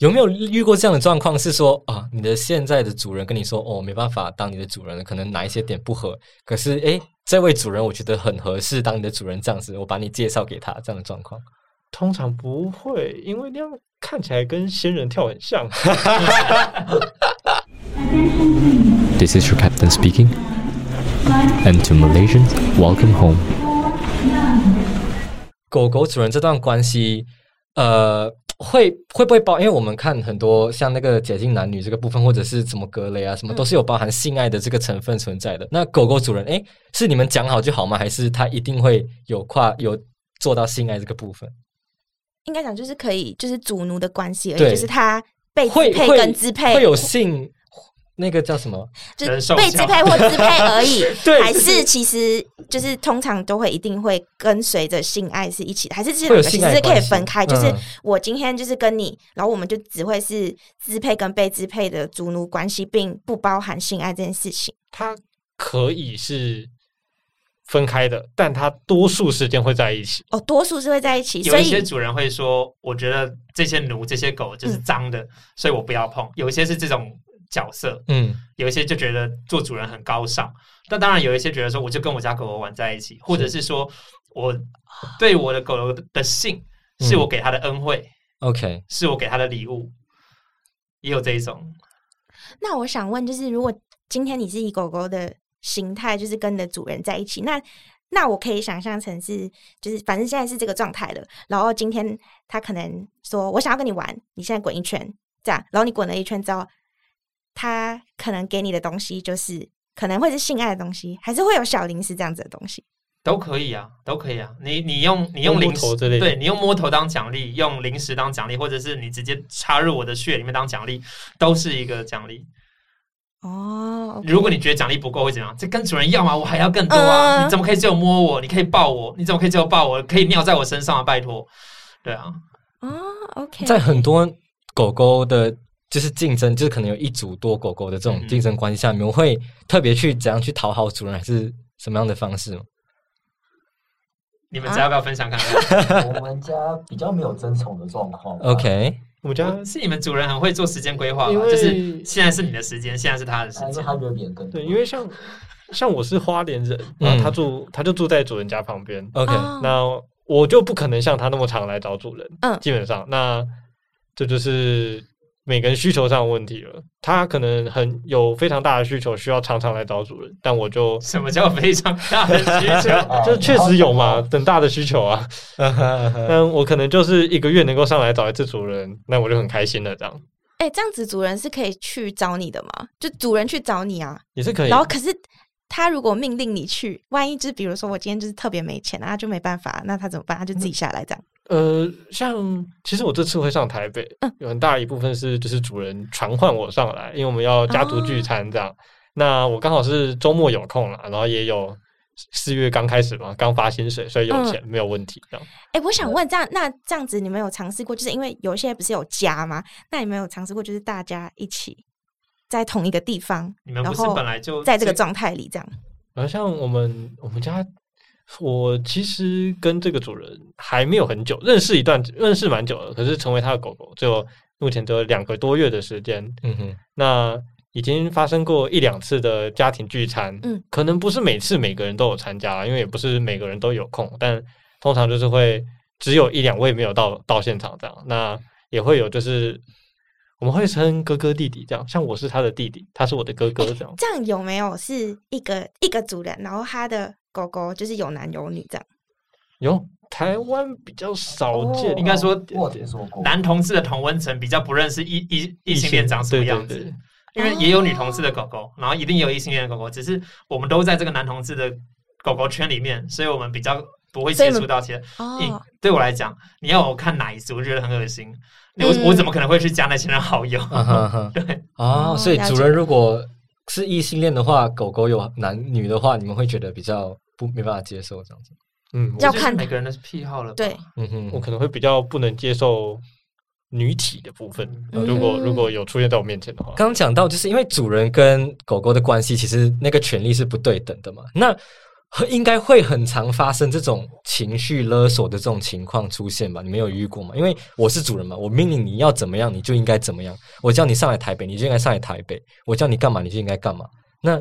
有没有遇过这样的状况？是说啊，你的现在的主人跟你说，哦，没办法当你的主人了，可能哪一些点不合。可是，诶，这位主人我觉得很合适当你的主人，这样子，我把你介绍给他，这样的状况。通常不会，因为那样看起来跟仙人跳很像。This is your captain speaking. And to Malaysians, welcome home. 狗狗主人这段关系，呃，会会不会包？因为我们看很多像那个解禁男女这个部分，或者是什么格雷啊，什么都是有包含性爱的这个成分存在的。那狗狗主人，哎，是你们讲好就好吗？还是他一定会有跨有做到性爱这个部分？应该讲就是可以，就是主奴的关系而已，对就是他被支配跟支配会有性那个叫什么？就是被支配或支配而已 对，还是其实就是通常都会一定会跟随着性爱是一起的，还是这会有两个其实是可以分开，就是嗯我今天就是跟你，然后我们就只会是支配跟被支配的主奴关系，并不包含性爱这件事情。它可以是分开的，但它多数时间会在一起。哦，多数是会在一起，有所以一些主人会说，我觉得这些奴、这些狗就是脏的，所以我不要碰。有一些是这种角色，嗯，有一些就觉得做主人很高尚，但当然有一些觉得说，我就跟我家狗狗玩在一起，或者是说我对我的狗狗的性是我给它的恩惠，OK，是我给它的礼物，也有这一种。那我想问，就是如果今天你是以狗狗的形态，就是跟你的主人在一起，那那我可以想象成是，就是反正现在是这个状态了。然后今天他可能说我想要跟你玩，你现在滚一圈，这样，然后你滚了一圈之后，他可能给你的东西就是可能会是性爱的东西，还是会有小零食这样子的东西。都可以啊，都可以啊。你你用你用用零食摸头之类的对你用摸头当奖励，用零食当奖励，或者是你直接插入我的血里面当奖励，都是一个奖励。哦如果你觉得奖励不够会怎样？这跟主人要吗？我还要更多啊！嗯你怎么可以只有摸我？你可以抱我？你怎么可以只有抱我？可以尿在我身上啊！拜托，对啊，哦，OK，在很多狗狗的，就是竞争，就是可能有一组多狗狗的这种嗯竞争关系下，你们会特别去怎样去讨好主人，还是什么样的方式吗？你们家要不要分享看看？我们家比较没有争宠的状况。OK，我们家是你们主人很会做时间规划吧？因为就是现在是你的时间，现在是他的时间。他有点更多对，因为像像我是花莲人，嗯然后他住他就住在主人家旁边，OK，、哦那我就不可能像他那么常来找主人，嗯基本上那这就是每个人需求上的问题了。他可能很有非常大的需求，需要常常来找主人，但我就 什么叫非常大的需求？啊这确实有嘛，好很大的需求啊。嗯 我可能就是一个月能够上来找一次主人，那我就很开心了。这样哎、这样子主人是可以去找你的吗？就主人去找你啊，也是可以然。后可是他如果命令你去，万一就是比如说我今天就是特别没钱，那他就没办法，那他怎么办？他就自己下来这样。呃，像其实我这次会上台北，嗯有很大一部分是就是主人传唤我上来，因为我们要家族聚餐这样。那我刚好是周末有空了，然后也有四月刚开始嘛，刚发薪水，所以有嗯钱、没有问题这样。哎、我想问，这样那这样子你们有尝试过？就是因为有些不是有家吗？那你们有尝试过，就是大家一起在同一个地方，你们不是然后本来就在这个状态里这样？然后像我们我们家，我其实跟这个主人还没有很久，认识一段认识蛮久了，可是成为他的狗狗，就目前只有两个多月的时间。嗯哼，那已经发生过一两次的家庭聚餐，嗯，可能不是每次每个人都有参加，因为也不是每个人都有空，但通常就是会只有一两位没有到到现场这样，那也会有就是我们会称哥哥弟弟这样，像我是他的弟弟，他是我的哥哥这样，这样有没有是一个一个主人，然后他的狗狗就是有男有女这样？有台湾比较少见，应该说。男同志的同温层比较不认识异异异性恋长什么样子，因为也有女同志的狗狗，然后一定有异性恋的狗狗，只是我们都在这个男同志的狗狗圈里面，所以我们比较不会接触到其他。你哦，对我来讲，你要我看哪一只，我觉得很恶心。我、嗯我怎么可能会去加那些人好友？对，哦，哦所以主人如果是异性恋的话，狗狗有男女的话，你们会觉得比较不没办法接受这样子。嗯，我要就是看每个人的癖好了吧。对，嗯哼，我可能会比较不能接受女体的部分，嗯如果如果有出现在我面前的话，刚刚讲到，就是因为主人跟狗狗的关系，其实那个权利是不对等的嘛。那很应该会很常发生这种情绪勒索的这种情况出现吧？你没有遇过吗？因为我是主人嘛，我命令你要怎么样，你就应该怎么样。我叫你上来台北，你就应该上来台北；我叫你干嘛，你就应该干嘛。那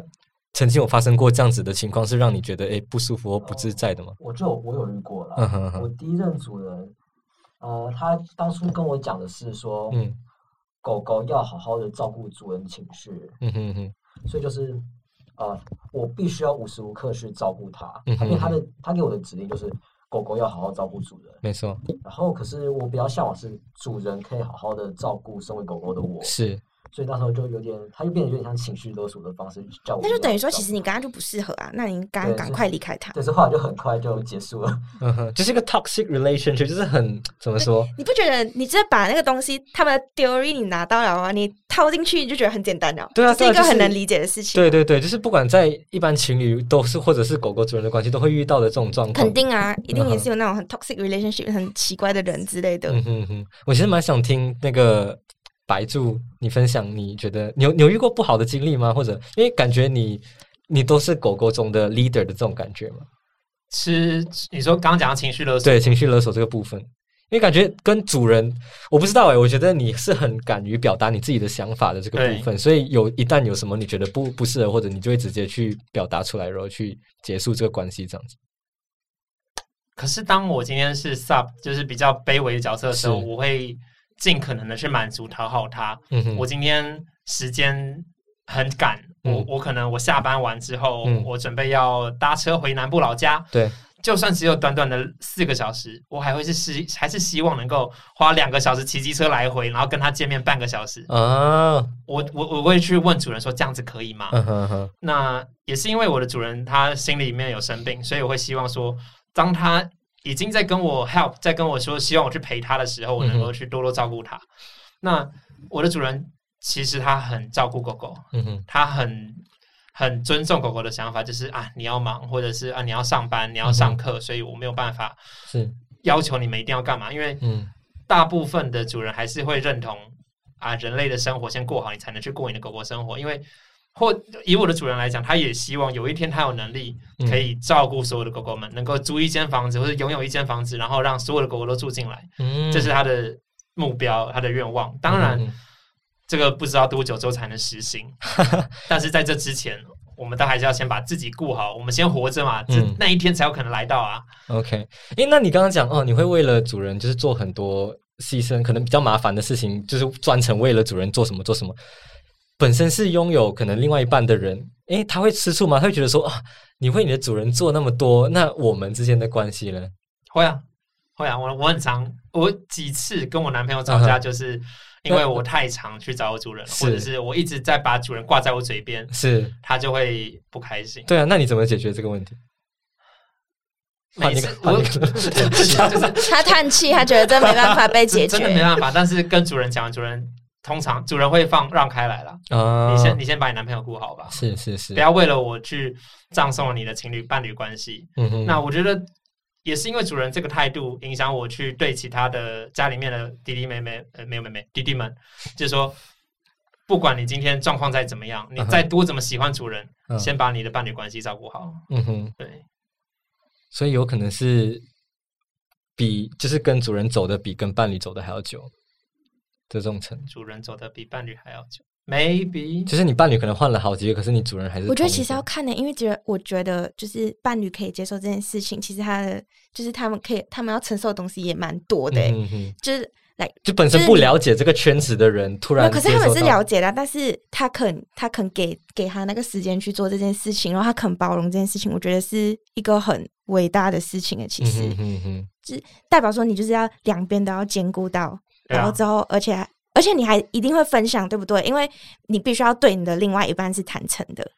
曾经有发生过这样子的情况，是让你觉得诶不舒服或不自在的吗？我就我有遇过了。嗯哼哼我第一任主人，呃，他当初跟我讲的是说，嗯狗狗要好好的照顾主人情绪，嗯哼哼，所以就是呃，我必须要无时无刻去照顾它，嗯因为它的它给我的指令就是狗狗要好好照顾主人。没错，然后，可是我比较向往是主人可以好好的照顾身为狗狗的我，是所以那时候就有点，他就变得有点像情绪勒索的方式叫我。那就等于说，其实你刚刚就不适合啊，那你赶对赶快离开他。对，这话就很快就结束了。嗯哼，就是一个 toxic relationship，就是很怎么说？你不觉得你直接把那个东西，他们的 theory 你拿到了吗？你套进去你就觉得很简单了，对啊是一个很能理解的事情。对对对，就是不管在一般情侣都是，或者是狗狗主人的关系，都会遇到的这种状况。肯定啊，一定也是有那种很 toxic relationship、很奇怪的人之类的。嗯哼哼，我其实蛮想听那个白住你分享，你觉得你有你有遇过不好的经历吗？或者因为感觉你你都是狗狗中的 leader 的这种感觉吗？是，你说刚刚讲到情绪勒索，对，情绪勒索这个部分，因为感觉跟主人，我不知道哎、我觉得你是很敢于表达你自己的想法的这个部分，所以有一旦有什么你觉得不不适合，或者你就会直接去表达出来，然后去结束这个关系，这样子。可是当我今天是 sub，就是比较卑微的角色的时候，我会尽可能的去满足讨好他。嗯，我今天时间很赶，我嗯。我可能我下班完之后，嗯。我准备要搭车回南部老家，对，就算只有短短的四个小时，我还会是希还是希望能够花两个小时骑机车来回，然后跟他见面半个小时。啊，我我我会去问主人说这样子可以吗？嗯哼哼，那也是因为我的主人他心里面有生病，所以我会希望说，当他已经在跟我 help，在跟我说希望我去陪他的时候，我能够去多多照顾他。那我的主人其实他很照顾狗狗，嗯哼，他很很尊重狗狗的想法，就是啊你要忙，或者是啊你要上班，你要上课，所以我没有办法是，要求你们一定要干嘛，因为嗯。大部分的主人还是会认同啊，人类的生活先过好，你才能去过你的狗狗生活。因为或以我的主人来讲，他也希望有一天他有能力嗯可以照顾所有的狗狗们，能够租一间房子或者拥有一间房子，然后让所有的狗狗都住进来，嗯，这是他的目标，他的愿望。当然，嗯这个不知道多久之后才能实行，但是在这之前。我们都还是要先把自己顾好，我们先活着嘛，这嗯那一天才有可能来到啊。OK，诶，那你刚刚讲哦，你会为了主人就是做很多牺牲，可能比较麻烦的事情，就是专程为了主人做什么做什么。本身是拥有可能另外一半的人，诶，他会吃醋吗？他会觉得说啊，你为你的主人做那么多，那我们之间的关系呢？会啊，会啊，我我很常，我几次跟我男朋友吵架，就是因为我太常去找我主人，或者是我一直在把主人挂在我嘴边，是，他就会不开心。对啊，那你怎么解决这个问题？换每次我 他叹气，他觉得这没办法被解真的没。办法，但是跟主人讲，主人通常主人会放让开来了。啊，你先你先把你男朋友顾好吧，是是是，不要为了我去葬送了你的情侣伴侣关系。嗯哼，那我觉得也是因为主人这个态度，影响我去对其他的家里面的弟弟妹妹呃没有妹妹弟弟们，就是说，不管你今天状况再怎么样，你再多怎么喜欢主人，嗯。先把你的伴侣关系照顾好。嗯哼，对，所以有可能是比就是跟主人走的比跟伴侣走的还要久。的这种程度。主人走的比伴侣还要久，maybe 就是你伴侣可能换了好几个，可是你主人还是我觉得其实要看呢、因为觉得我觉得就是伴侣可以接受这件事情，其实他的就是他们可以他们要承受的东西也蛮多的、欸，嗯哼哼就是来。就本身不了解这个圈子的人，突然可是他们是了解的，但是他肯他肯给给他那个时间去做这件事情，然后他肯包容这件事情，我觉得是一个很伟大的事情诶。其实、嗯哼哼哼代表说你就是要两边都要兼顾到，然后之后而且还而且你还一定会分享，对不对？因为你必须要对你的另外一半是坦诚的。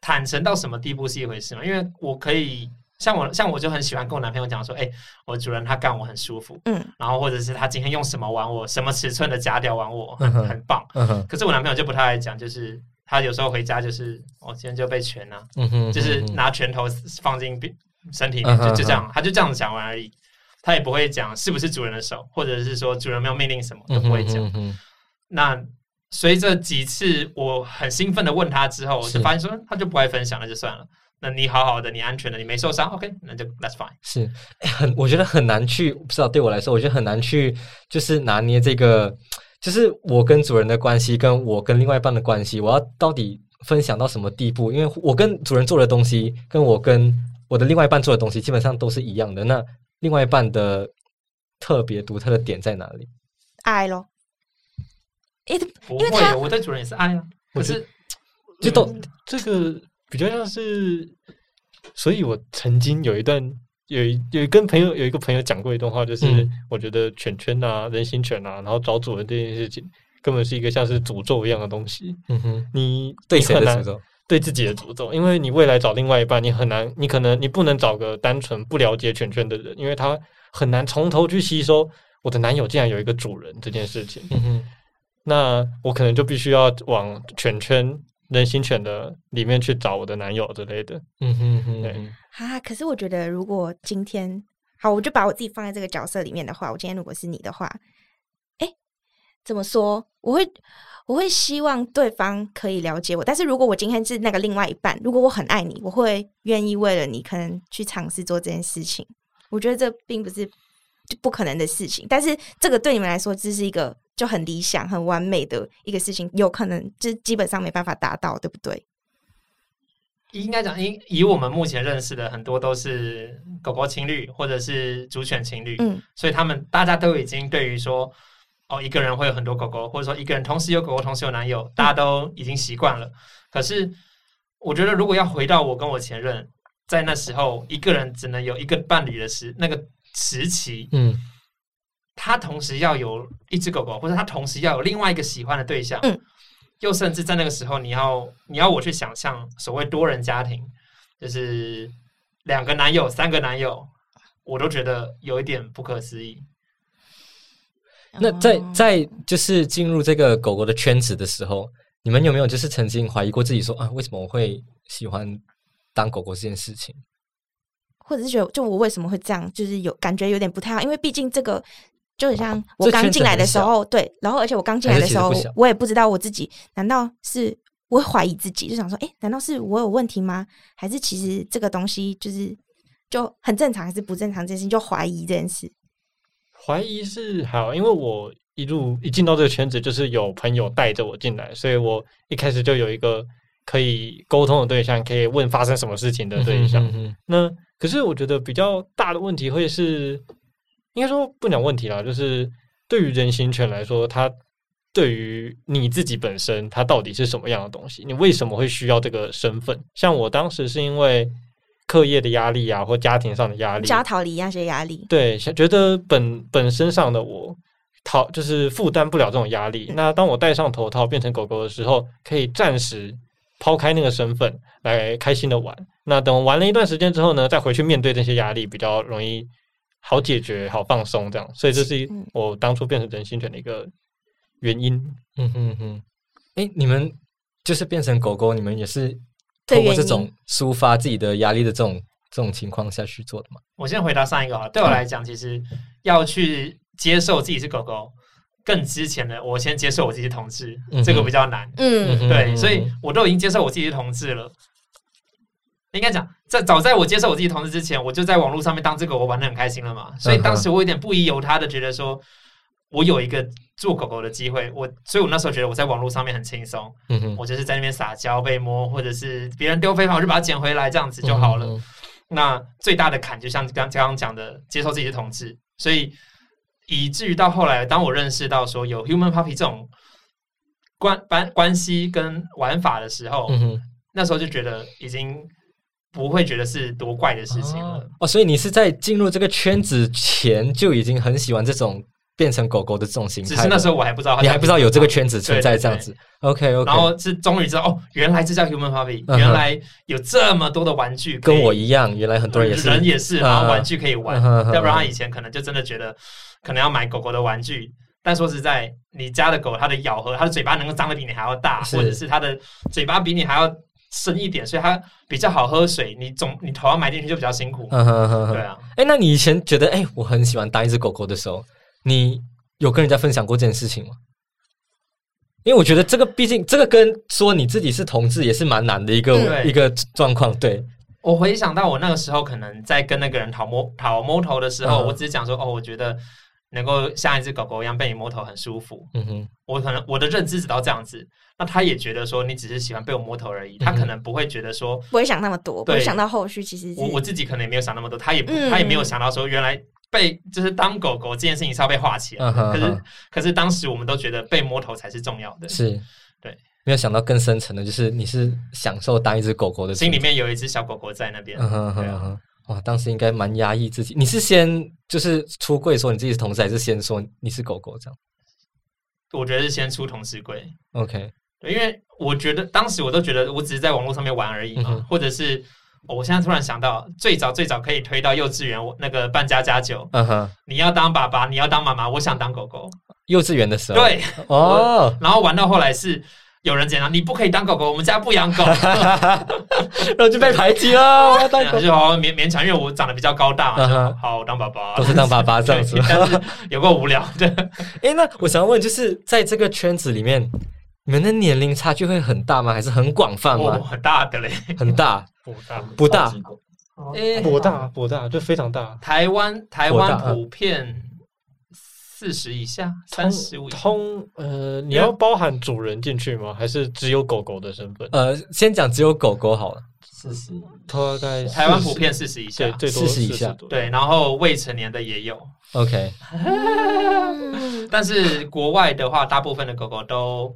坦诚到什么地步是一回事嘛，因为我可以像我像我就很喜欢跟我男朋友讲说，哎、我主人他干我很舒服，嗯，然后或者是他今天用什么玩我，什么尺寸的夹条玩我，很嗯很棒。嗯可是我男朋友就不太爱讲，就是他有时候回家就是我、今天就被拳啊，嗯哼，就是拿拳头放进身身体里面，嗯就就这样，他就这样子讲完而已。他也不会讲是不是主人的手，或者是说主人没有命令什么都不会讲。嗯哼哼那随着几次我很兴奋的问他之后，我就发现说他就不爱分享，那就算了。那你好好的，你安全的，你没受伤，OK，那就 That's fine。是哎很，我觉得很难去，不知道对我来说，我觉得很难去，就是拿捏这个，就是我跟主人的关系，跟我跟另外一半的关系，我要到底分享到什么地步？因为我跟主人做的东西，跟我跟我的另外一半做的东西，基本上都是一样的。那另外一半的特别独特的点在哪里？爱咯。诶，不会因为他，我的主人也是爱啊，可是就都嗯这个比较像是，所以我曾经有一段有一有一跟朋友有一个朋友讲过一段话，就是、嗯我觉得犬圈啊、人形犬啊，然后找主人这件事情，根本是一个像是诅咒一样的东西。嗯哼，你对谁的诅咒？对自己的诅咒，因为你未来找另外一半，你很难，你可能你不能找个单纯不了解犬圈的人，因为他很难从头去吸收我的男友竟然有一个主人这件事情。嗯哼，那我可能就必须要往犬圈、人形犬的里面去找我的男友之类的。嗯哼哼，对嗯啊，可是我觉得，如果今天好，我就把我自己放在这个角色里面的话，我今天如果是你的话，哎，怎么说？我会我会希望对方可以了解我，但是如果我今天是那个另外一半，如果我很爱你，我会愿意为了你可能去尝试做这件事情。我觉得这并不是就不可能的事情，但是这个对你们来说，这是一个就很理想、很完美的一个事情，有可能就是基本上没办法达到，对不对？应该讲，以以我们目前认识的很多都是狗狗情侣或者是主犬情侣，嗯所以他们大家都已经对于说，哦，一个人会有很多狗狗，或者说一个人同时有狗狗，同时有男友，大家都已经习惯了。可是我觉得，如果要回到我跟我前任在那时候，一个人只能有一个伴侣的时那个时期，嗯他同时要有一只狗狗，或者他同时要有另外一个喜欢的对象，嗯，又甚至在那个时候，你要你要我去想象所谓多人家庭，就是两个男友、三个男友，我都觉得有一点不可思议。那在哦在就是进入这个狗狗的圈子的时候，你们有没有就是曾经怀疑过自己说啊，为什么我会喜欢当狗狗这件事情？或者是觉得，就我为什么会这样，就是有感觉有点不太好，因为毕竟这个就很像我刚进来的时候，对，然后而且我刚进来的时候我也不知道我自己，难道是我会怀疑自己，就想说，哎，难道是我有问题吗？还是其实这个东西就是就很正常，还是不正常这件事情，就怀疑这件事。怀疑是好，因为我一路一进到这个圈子，就是有朋友带着我进来，所以我一开始就有一个可以沟通的对象，可以问发生什么事情的对象。嗯哼那可是我觉得比较大的问题会是，应该说不讲问题啦，就是对于人形犬来说，它对于你自己本身，它到底是什么样的东西？你为什么会需要这个身份？像我当时是因为课业的压力啊，或家庭上的压力，就要逃离那些压力。对，想觉得本本身上的我逃就是负担不了这种压力。那当我戴上头套变成狗狗的时候，可以暂时抛开那个身份来开心的玩。那等玩了一段时间之后呢，再回去面对这些压力，比较容易好解决、好放松这样。所以这是嗯我当初变成人形犬的一个原因。嗯哼哼，哎，你们就是变成狗狗，你们也是的原因透过这种抒发自己的压力的这种这种情况下去做的吗？我先回答上一个啊，对我来讲，其实要去接受自己是狗狗，更之前的我先接受我自己是同志，这个比较难。嗯哼对，所以我都已经接受我自己是同志了。应该讲，在早在我接受我自己同志之前，我就在网络上面当这个我玩的很开心了嘛。所以当时我有点不疑有他的觉得说，我有一个做狗狗的机会，我所以我那时候觉得我在网络上面很轻松，嗯哼，我就是在那边撒娇被摸，或者是别人丢飞盘我就把它捡回来，这样子就好了。嗯。那最大的坎就像刚刚刚讲的，接受自己的同志，所以以至于到后来，当我认识到说有 human puppy 这种关关关系跟玩法的时候，嗯哼，那时候就觉得已经不会觉得是多怪的事情了。哦哦，所以你是在进入这个圈子前就已经很喜欢这种变成狗狗的这种形态，只是那时候我还不知道你还不知道有这个圈子存在这样子。OK OK，然后是终于知道哦，原来这叫 human puppy，、原来有这么多的玩具，跟我一样，原来很多人也是人也是，然后玩具可以玩，要不然他以前可能就真的觉得可能要买狗狗的玩具。但说实在，你家的狗它的咬合，它的嘴巴能够张的比你还要大，或者是它的嘴巴比你还要深一点，所以它比较好喝水。你总你头要埋进去就比较辛苦。嗯哼哼哼对啊，哎，那你以前觉得哎，我很喜欢当一只狗狗的时候，你有跟人家分享过这件事情吗？因为我觉得这个，毕竟这个跟说你自己是同志也是蛮难的一个、嗯。一个状况。对，我回想到我那个时候可能在跟那个人讨摸讨摸头的时候，嗯。我只是讲说哦，我觉得能够像一只狗狗一样被你摸头很舒服。嗯哼，我可能我的认知只到这样子，那他也觉得说你只是喜欢被我摸头而已，他可能不会觉得说不会想那么多，不会想到后续其实我我自己可能也没有想那么多，他也不、嗯。他也没有想到说原来被就是当狗狗这件事情是要被画起来的。可是可是当时我们都觉得被摸头才是重要的，是，对，没有想到更深层的，就是你是享受当一只狗狗的心里，面有一只小狗狗在那边。嗯哼哼哼，哇，当时应该蛮压抑自己。你是先就是出柜说你自己是同事，还是先说你是狗狗这样？我觉得是先出同事柜，？OK，对因为我觉得当时我都觉得我只是在网络上面玩而已嘛，嗯或者是、哦我现在突然想到，最早最早可以推到幼稚园，我那个扮家家酒，嗯哼，你要当爸爸，你要当妈妈，我想当狗狗，幼稚园的时候，，对，哦，然后玩到后来是有人讲，你不可以当狗狗，我们家不养狗 然后就被排挤了，我要当狗然后，就好勉勉强，因为我长得比较高大好我当爸爸，都是当爸爸这样子 但是有够无聊的。哎，那我想问，就是在这个圈子里面，你们的年龄差距会很大吗？还是很广泛哦，吗？很大的嘞！很大，不大，不大诶不大，不大，就非常大。台湾台湾普遍四十以下，三十五。通呃，你要包含主人进去吗？还是只有狗狗的身份？呃，先讲只有狗狗好了。四十，大概台湾普遍四十以下对，，最多四十以下多对，然后未成年的也有，OK，嗯但是国外的话，大部分的狗狗都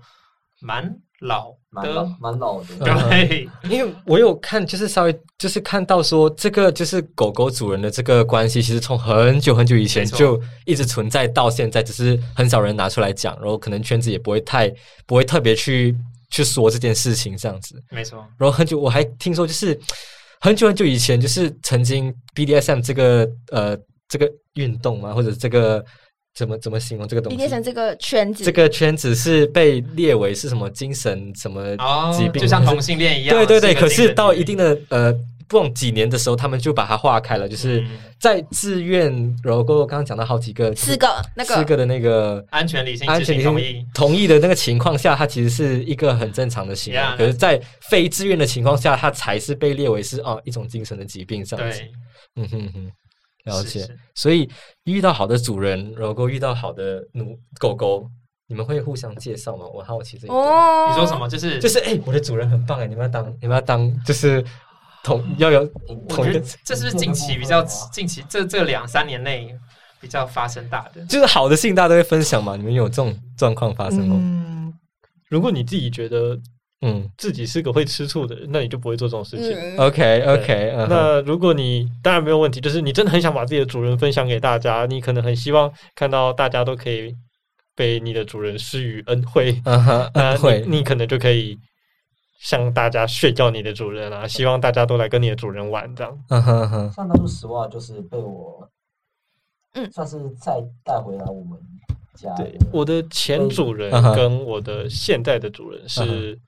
蛮老的，蛮老的。嗯 对，因为我有看，就是稍微就是看到说，这个就是狗狗主人的这个关系，其实从很久很久以前就一直存在到现在，只是很少人拿出来讲，然后可能圈子也不会太不会特别去去说这件事情这样子。没错，然后很久我还听说，就是很久很久以前，就是曾经 BDSM 这个呃这个运动嘛，或者这个怎么怎么形容这个东西？变成这个圈子，这个圈子是被列为是什么精神什么哦疾，病，就像同性恋一样，对对对，可是到一定的呃，不懂几年的时候，他们就把它划开了，就是嗯。在自愿，然后刚刚讲到好几个，四个那个。四个的那个安全理性安知全理性同意，同意的那个情况下，它其实是一个很正常的行为。Yeah，可是，在非自愿的情况下，它才是被列为是哦一种精神的疾病这样子。嗯哼哼，了解。是是所以遇到好的主人，然后遇到好的奴狗狗，你们会互相介绍吗？我好奇这一点。哦，你说什么？就是就是哎、我的主人很棒哎，你们要当你们要当就是同要有我同一个觉得，这是不是近期比较 近期这这两三年内比较发生大的？就是好的事情大家都会分享嘛。你们有这种状况发生吗？嗯，如果你自己觉得嗯。自己是个会吃醋的人，那你就不会做这种事情。嗯。OK OK，嗯哼。那如果你当然没有问题，就是你真的很想把自己的主人分享给大家，你可能很希望看到大家都可以被你的主人施予恩惠，嗯哼 那嗯会。你你可能就可以向大家炫耀你的主人啊，希望大家都来跟你的主人玩这样。嗯哼嗯哼。像当初实话就是被我，嗯。算是再带回来我们家。对，我的前主人跟我的现在的主人嗯是，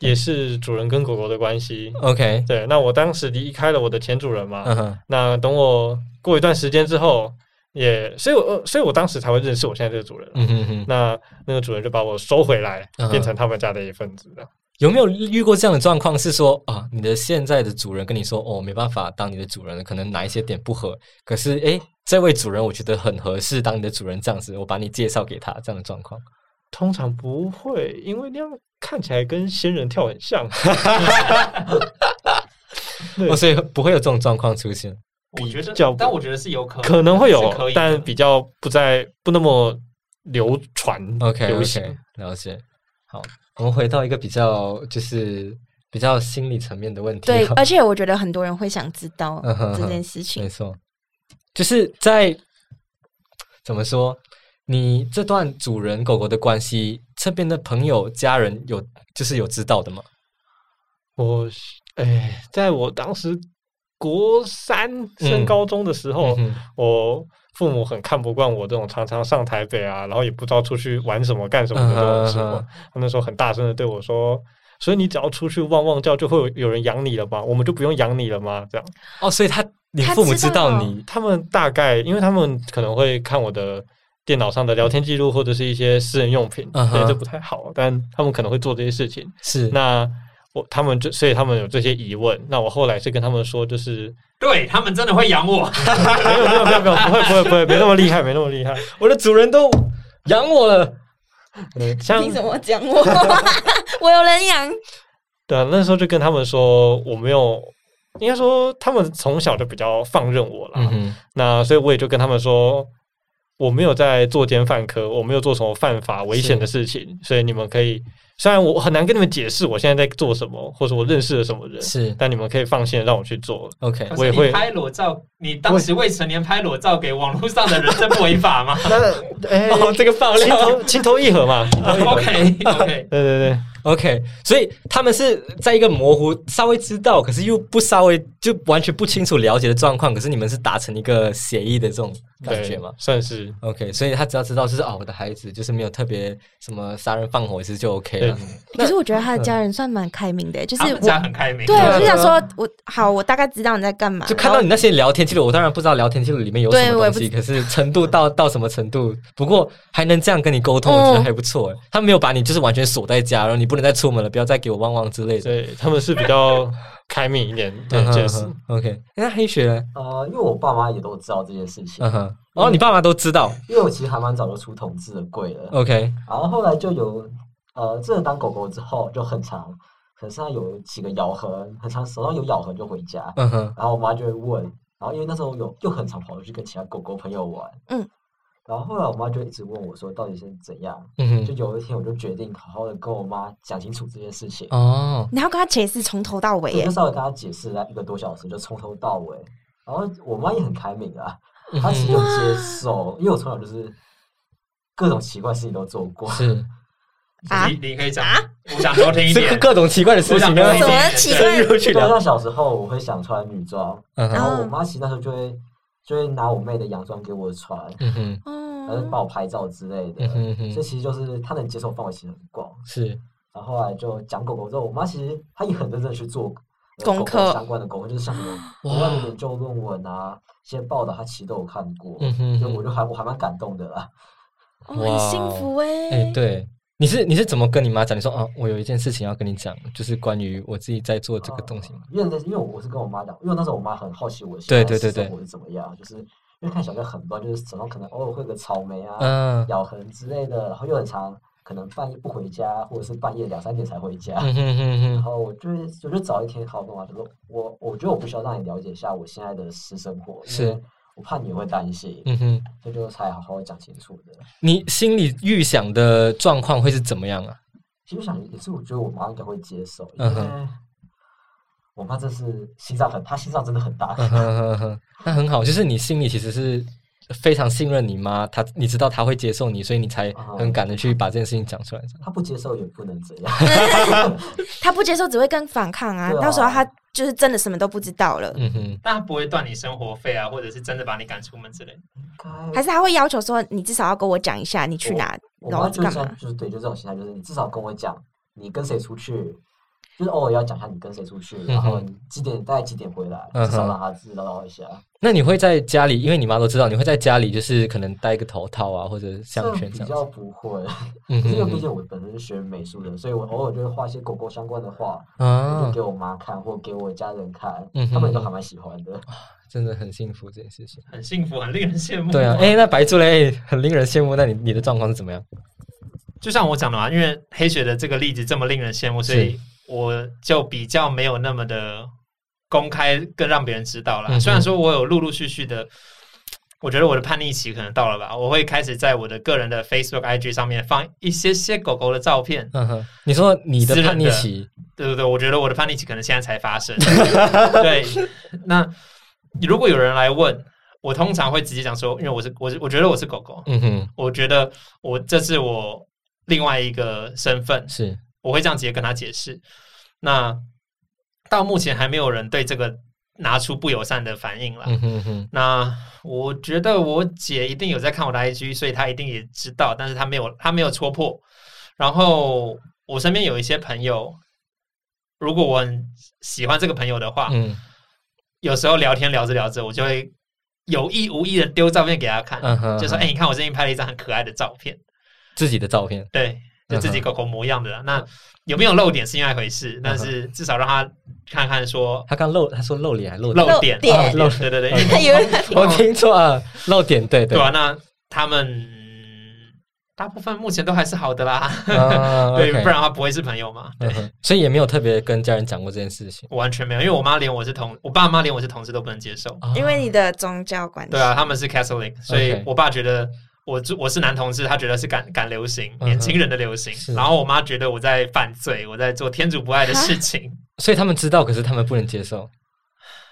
也是主人跟狗狗的关系。OK 对，那我当时离开了我的前主人嘛，嗯哼那等我过一段时间之后，也，所以我，呃所以我当时才会认识我现在这个主人。嗯哼哼，那那个主人就把我收回来，嗯变成他们家的一份子的。有没有遇过这样的状况？是说啊，你的现在的主人跟你说哦，没办法当你的主人了，可能哪一些点不合。可是诶，这位主人我觉得很合适当你的主人，这样子我把你介绍给他，这样的状况。通常不会，因为那样看起来跟仙人跳很像。对哦，所以不会有这种状况出现。我觉得但我觉得是有可能，可能会有但比较不在不那么流传 OK 流行。OK，了解。好，我们回到一个比较就是比较心理层面的问题。对，而且我觉得很多人会想知道这件事情没。错，就是在怎么说，你这段主人狗狗的关系，这边的朋友、家人有就是有知道的吗？我哎，在我当时国三升嗯高中的时候，我父母很看不惯我这种常常上台北啊，然后也不知道出去玩什么干什么的这种生活，嗯他那时候很大声的对我说。所以你只要出去汪汪叫，就会有有人养你了吧？我们就不用养你了吗？这样，哦，所以他你父母知道你他们大概，因为他们可能会看我的电脑上的聊天记录，或者是一些私人用品，嗯哼所以这不太好。但他们可能会做这些事情。是那我他们就所以他们有这些疑问。那我后来是跟他们说，就是对他们真的会养我，没有没有没有没有，不会不会不会，没那么厉害，没那么厉害。我的主人都养我了。嗯，像凭什么讲我？我有人养。对啊，那时候就跟他们说，我没有，应该说他们从小就比较放任我了。嗯哼，那所以我也就跟他们说，我没有在作奸犯科，我没有做什么犯法危险的事情，所以你们可以，虽然我很难跟你们解释我现在在做什么，或者我认识了什么人，是。但你们可以放心的让我去做。OK 我也会。拍裸照，你当时未成年拍裸照给网络上的人，这不违法吗？那哎，哦，这个爆情料投情投意合嘛。？OK OK，对对对，OK，所以他们是在一个模糊、稍微知道，可是又不稍微就完全不清楚了解的状况，可是你们是达成一个协议的这种感觉对吗？算是 OK，所以他只要知道就是哦，我的孩子就是没有特别什么杀人放火，其实就 OK 了。可是我觉得他的家人算蛮开明的，就是我家很开明。对，啊我就想说，我好，我大概知道你在干嘛，就看到你那些聊天记录，我当然不知道聊天记录里面有什么东西，可是程度到到什么程度？不过还能这样跟你沟通，我觉得嗯还不错。哎，他没有把你就是完全锁在家，然后你不能再出门了，不要再给我汪汪之类的。对他们是比较开明一点，对，嗯确实。哼哼 OK，那黑雪呢？呃，因为我爸妈也都知道这件事情。嗯，哼，哦，你爸妈都知道。因为我其实还蛮早就出同志的柜了，OK，然后后来就有呃，真的当狗狗之后就很长，可能身上有几个咬痕，很长手上有咬痕就回家，嗯哼，然后我妈就会问，然后因为那时候有又很常跑出去跟其他狗狗朋友玩，嗯，然后后来我妈就一直问我说到底是怎样，嗯哼，就有一天我就决定好好的跟我妈讲清楚这件事情，哦，你要跟她解释从头到尾耶我就。稍微跟她解释了一个多小时，就从头到尾，然后我妈也很开明啊，嗯她其实就接受，因为我从小就是各种奇怪事情都做过，是啊你你可以讲，我想多听一点。各种奇怪的事情什么多奇怪深入去聊。就像小时候我会想穿女装，然后我妈其实那时候就会就会拿我妹的洋装给我穿，嗯哼，然后哦，帮我拍照之类的嗯，这其实就是她能接受范围其实很广。是，然后后来就讲狗狗之后，我妈其实她也很认真地去做呃狗狗功课相关的功课，就是像什么国外的研究论文啊，一些报道她其实都有看过，嗯哼哼就我就还我还蛮感动的啦。哦很幸福哎。哎，对，你是你是怎么跟你妈讲？你说啊，我有一件事情要跟你讲，就是关于我自己在做这个东西。因为因为我是跟我妈讲，因为那时候我妈很好奇我现对在对对对的生活是怎么样，就是因为看小朋友很乱，就是手上可能偶尔会有个草莓啊、嗯咬痕之类的，然后又很长，可能半夜不回家，或者是半夜两三点才回家。嗯哼哼哼，然后我就会我就找一天好跟我妈就说，我我觉得我不需要让你了解一下我现在的私生活，因是怕你会担心，嗯哼，所以就才好好讲清楚的。你心里预想的状况会是怎么样啊？其实我想也是，我觉得我妈应该会接受，因嗯为哼我妈这是心脏很，她心脏真的很大。嗯哼哼哼，那很好，就是你心里其实是非常信任你妈，她你知道她会接受你，所以你才很敢的去把这件事情讲出来。她不接受也不能怎样。她不接受只会更反抗啊，啊到时候她就是真的什么都不知道了，嗯哼，但她不会断你生活费啊，或者是真的把你赶出门之类的。还是她会要求说你至少要跟我讲一下你去哪，然后干嘛就是这样，？就是对，就这种心态，就是你至少跟我讲你跟谁出去，就是偶尔要讲一下你跟谁出去，然后你几点大概几点回来，至少让他知道一下。那你会在家里，因为你妈都知道，你会在家里就是可能戴一个头套啊，或者项圈这样子。比较不会，嗯 因为哼毕竟我本身是学美术的，所以我偶尔就会画一些狗狗相关的画，啊就给，我妈看或给我家人看嗯，他们都还蛮喜欢的。真的很幸福这件事情。很幸福，很令人羡慕。对啊，哎、那白猪嘞，很令人羡慕。那你你的状况是怎么样？就像我讲的嘛，因为黑雪的这个例子这么令人羡慕，所以我就比较没有那么的公开，更让别人知道了。嗯虽然说我有陆陆续续的，我觉得我的叛逆期可能到了吧，我会开始在我的个人的 Facebook、IG 上面放一些些狗狗的照片。嗯哼，你说你的叛逆期，对对对，我觉得我的叛逆期可能现在才发生。对，那如果有人来问，我通常会直接讲说，因为我是我是我觉得我是狗狗，嗯哼，我觉得我这是我另外一个身份，是，我会这样直接跟他解释。那到目前还没有人对这个拿出不友善的反应了。嗯哼哼，那我觉得我姐一定有在看我的 IG，所以她一定也知道，但是她没有，她没有戳破。然后我身边有一些朋友，如果我很喜欢这个朋友的话，嗯有时候聊天聊着聊着，我就会有意无意的丢照片给他看，嗯哼，就说：“嗯哎、你看我最近拍了一张很可爱的照片。自己的照片，对，就自己狗狗模样的啦。那有没有露点是另外一回事，但是至少让他看看说他刚露，他说露脸还露露点，点，点露。对对对，因为他以为我听错了，露点，对对。对啊，那他们大部分目前都还是好的啦，啊 对，不然的话不会是朋友嘛。对。嗯，所以也没有特别跟家人讲过这件事。情。完全没有，因为我妈连我是同，我爸妈连我是同事都不能接受。啊。因为你的宗教关系。对啊，他们是 Catholic，所以我爸觉得我我是男同志，他觉得是赶赶流行，年轻人的流行是。然后我妈觉得我在犯罪，我在做天主不爱的事情，所以他们知道，可是他们不能接受。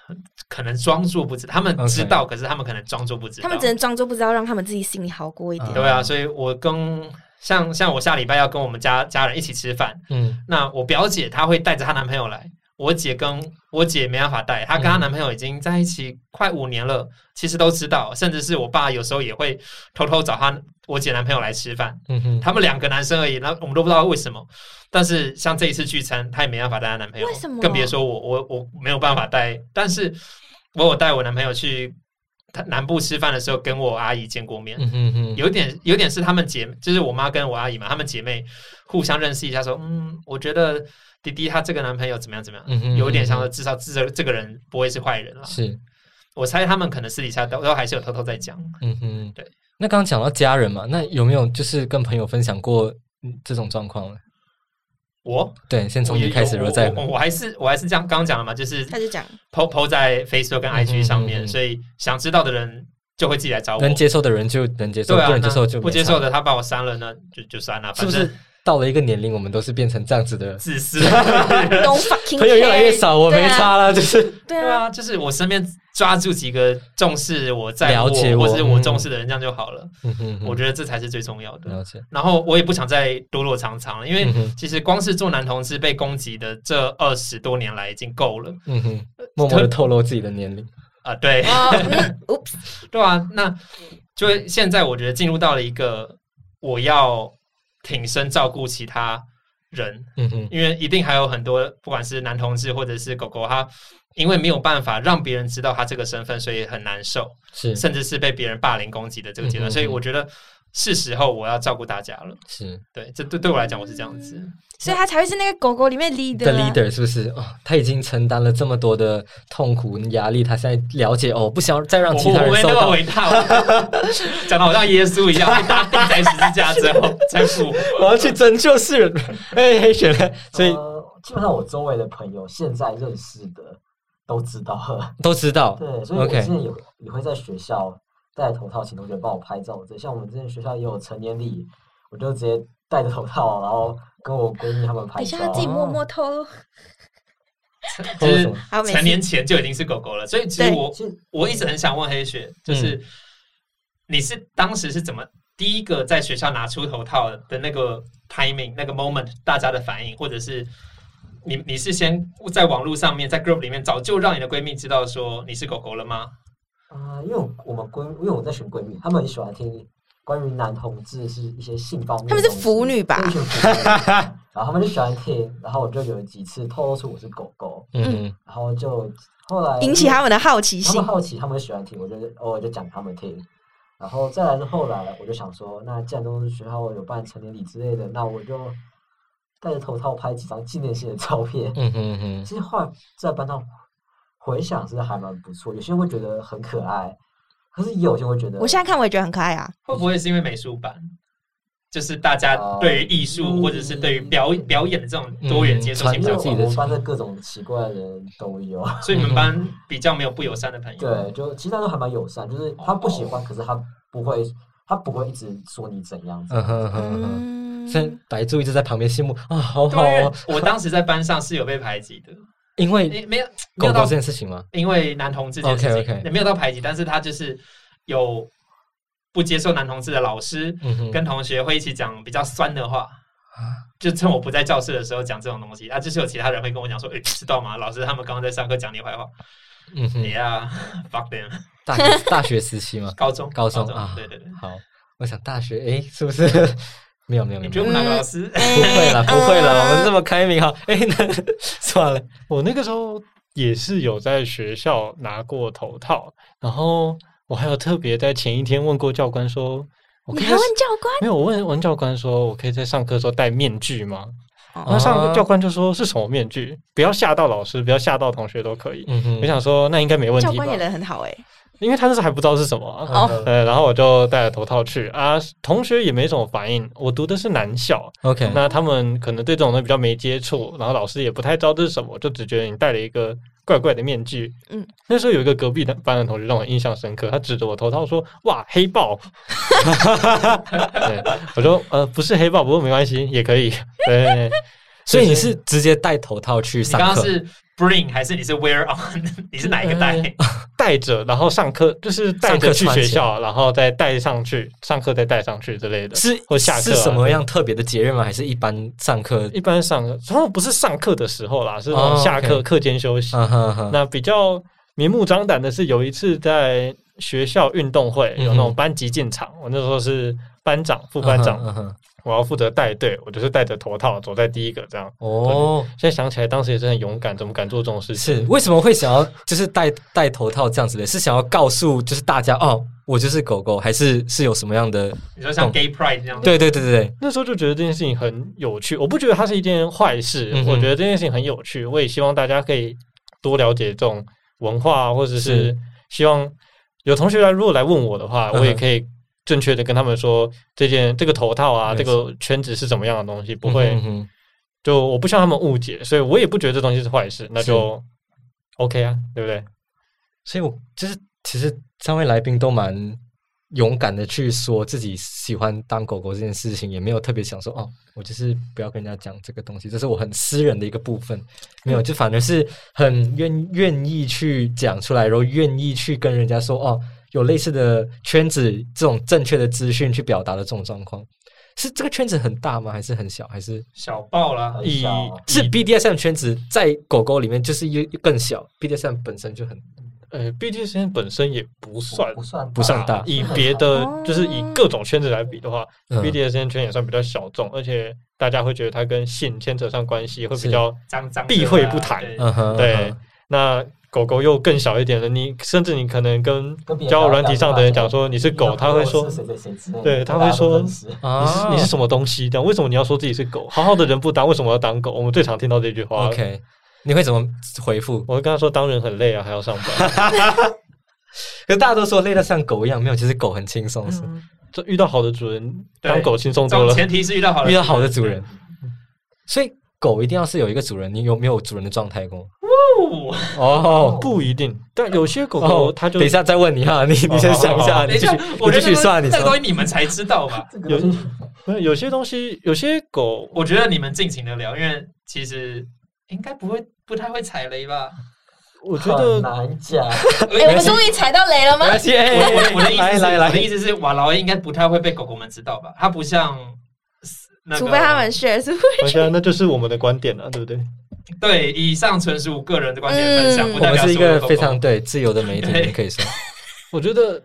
可能装作不知，他们知道，可是他们可能装作不知道。他们只能装作不知道，让他们自己心里好过一点。嗯对啊，所以我跟像像我下礼拜要跟我们家家人一起吃饭，嗯那我表姐她会带着她男朋友来，我姐跟我姐没办法带，她跟她嗯男朋友已经在一起快五年了，其实都知道，甚至是我爸有时候也会偷偷找她我姐男朋友来吃饭，嗯哼，他们两个男生而已，那我们都不知道为什么。但是像这一次聚餐，她也没办法带她男朋友，为什么更别说我我我没有办法带，但是我有带我男朋友去。他南部吃饭的时候，跟我阿姨见过面，嗯哼哼，有点有点是他们姐，就是我妈跟我阿姨嘛，她们姐妹互相认识一下，说，嗯，我觉得弟弟他这个男朋友怎么样怎么样，嗯哼有一点像至少这这个人不会是坏人了。是，我猜他们可能私底下都都还是有偷偷在讲。嗯哼，对。那刚刚讲到家人嘛，那有没有就是跟朋友分享过嗯这种状况呢？我对，先从我也你开始，我然后再我我我还是我还是这样刚刚讲了嘛，就是他就讲 PO PO 在 Facebook 跟 IG 上面，嗯嗯嗯所以想知道的人就会自己来找我。能接受的人就能接受，对啊，不能接受那就没差不接受的，他把我删了，那就就删了。反正是不是到了一个年龄，我们都是变成这样子的？自私。朋友越来越少，我没差了，就是。对啊，就是我身边抓住几个重视我、在乎了解我或是我嗯重视的人，这样就好了。嗯哼哼我觉得这才是最重要的。了解，然后我也不想再躲躲藏藏了，因为其实光是做男同志被攻击的这二十多年来已经够了。嗯哼，默默的透露自己的年龄，啊、对，对啊，那就会现在我觉得进入到了一个我要挺身照顾其他人，嗯哼，因为一定还有很多不管是男同志或者是狗狗，他因为没有办法让别人知道他这个身份，所以很难受，是。甚至是被别人霸凌攻击的这个阶段，所以我觉得是时候我要照顾大家了。是对，这对对我来讲我是这样子。所以他才会是那个狗狗里面 leader 的啊 leader 是不是？哦，他已经承担了这么多的痛苦压力，他现在了解哦，不想再让其他我我没人受到。那么伟大，我讲的好像耶稣一样，被大钉在十字架之后才复活。我要去拯救世人，哎，黑雪人，所以呃，基本上我周围的朋友现在认识的都知道了，都知道。对，所以我 OK 之前也也会在学校戴头套，请同学帮我拍照。这像我们之前学校也有成年礼，我就直接戴着头套，然后跟我闺蜜她们拍照。等一下自己默默透露，就是成年前就已经是狗狗了，所以其实我我一直很想问黑雪，嗯就是、你是当时是怎么第一个在学校拿出头套的那个 timing 那个 moment 大家的反应，或者是你你是先在网络上面在 group 里面早就让你的闺蜜知道说你是狗狗了吗？啊、因为我我们闺，因为我在选闺蜜，她们很喜欢听关于男同志是一些性方面的他们是腐女吧对一群腐女 然后他们就喜欢听，然后我就有几次透露出我是狗狗，嗯，然后就后来引起他们的好奇心他们。好奇，他们喜欢听，我就偶尔就讲给他们听。然后再来是后来，我就想说，那既然都是学校有办成年礼之类的，那我就戴着头套拍几张纪念性的照片。嗯哼嗯哼，其实后来在班上回想是还蛮不错，有些人会觉得很可爱，可是也有些人会觉得，我现在看我也觉得很可爱啊，会不会是因为美术班？就是大家哦对于艺术嗯或者是对于表表演的这种多元接受性我们班的各种奇怪的人都有。所以你们班比较没有不友善的朋友。对，就其实他都还蛮友善，就是他不喜欢，可是他不会，他不会一直说你怎样。嗯哼嗯哼嗯哼。所以白柱一直在旁边羡慕啊，好好对哦，，我当时在班上是有被排挤的，因为没没有没有到狗狗这件事情吗？因为男同志这件事情 OK，OK 也没有到排挤，但是他就是有不接受男同志的老师嗯哼，跟同学会一起讲比较酸的话。就趁我不在教室的时候讲这种东西啊，就是有其他人会跟我讲说，诶，知道吗？老师他们刚刚在上课讲你坏话。嗯哼，Yeah，fuck them。大学大学时期吗？高中，高中啊对对对。好，我想大学诶，是不是？没有没有没有，你觉得我们哪个老师？不会啦，不会啦，我们这么开明哈。诶，那算了，我那个时候也是有在学校拿过头套，然后我还有特别在前一天问过教官说，你我可以还问教官？没有，我问问教官说，我可以在上课的时候戴面具吗？然后哦上课教官就说是什么面具？不要吓到老师，不要吓到同学都可以。嗯哼我想说那应该没问题吧教官也，人很好哎、因为他那时候还不知道是什么啊。哦呃，然后我就戴了头套去啊，同学也没什么反应。我读的是男校，OK，那他们可能对这种东西比较没接触，然后老师也不太知道这是什么，就只觉得你戴了一个怪怪的面具。嗯，那时候有一个隔壁的班的同学让我印象深刻，他指着我头套说：“哇，黑豹！” 对，我说：“呃，不是黑豹，不过没关系，也可以。”对，所以你是直接戴头套去上课？刚刚是 bring 还是你是 wear on？你是哪一个戴？戴着，然后上课就是带着去学校，然后再戴上去，上课再戴上去之类的。是或下课啊是什么样特别的节日吗？还是一般上课？一般上课，然后不是上课的时候啦，是那哦种下课、课间休息。那比较明目张胆的是，有一次在学校运动会有那种班级进场，我那时候是班长、副班长，我要负责带队，我就是戴着头套走在第一个这样。哦，现在想起来，当时也是很勇敢，怎么敢做这种事情？是为什么会想要就是戴戴头套这样子的？是想要告诉就是大家哦，我就是狗狗，还是是有什么样的？你说像 gay pride 这样？对对对对对，那时候就觉得这件事情很有趣，我不觉得它是一件坏事，嗯我觉得这件事情很有趣，我也希望大家可以多了解这种文化，或者是是希望有同学来如果来问我的话，我也可以正确的跟他们说这件这个头套啊，这个圈子是怎么样的东西，不会、就我不希望他们误解，所以我也不觉得这东西是坏事，那就 OK 啊，对不对？所以我就是其实三位来宾都蛮勇敢的去说自己喜欢当狗狗这件事情，也没有特别想说哦，我就是不要跟人家讲这个东西，这是我很私人的一个部分。没有，就反而是很愿愿意去讲出来，然后愿意去跟人家说哦，有类似的圈子这种正确的资讯去表达的这种状况。是这个圈子很大吗？还是很小？还是小爆啦，以是 BDSM 圈子在狗狗里面就是又更小，BDSM 本身就很呃，BDSM 本身也不算不算不算大以别的就是以各种圈子来比的话、嗯 b d s m 圈也算比较小众，而且大家会觉得它跟性牵扯上关系，会比是较避讳不谈对。那狗狗又更小一点了，你甚至你可能跟交友软体上的人讲说你是狗，他会说谁谁谁之类对他会说你是啊你是什么东西？这样为什么你要说自己是狗？好好的人不当，为什么要当狗？我们最常听到这句话。OK，你会怎么回复？我会跟他说，当人很累啊，还要上班。可是大家都说累得像狗一样，没有，其实狗很轻松，是嗯这遇到好的主人，当狗轻松多了。前提是遇到好的遇到好的主人。所以狗一定要是有一个主人，你有没有主人的状态过？哦哦不一定，但有些狗狗它就等一下再问你哈，你你先想一下，等一我继续算，你这个东西你们才知道吧？有有些东西，有些狗我觉得你们尽情的聊，因为其实应该不会不太会踩雷吧？我觉得难讲。哎、我们终于踩到雷了吗我的意思是，来来来我的意思是，瓦劳应该不太会被狗狗们知道吧？它不像那个，除非他们 share 是不我想那就是我们的观点了，对不对？对以上纯属个人的观点分享，嗯。不代我们是一表所有狗狗个非常对自由的媒体，可以说，我觉得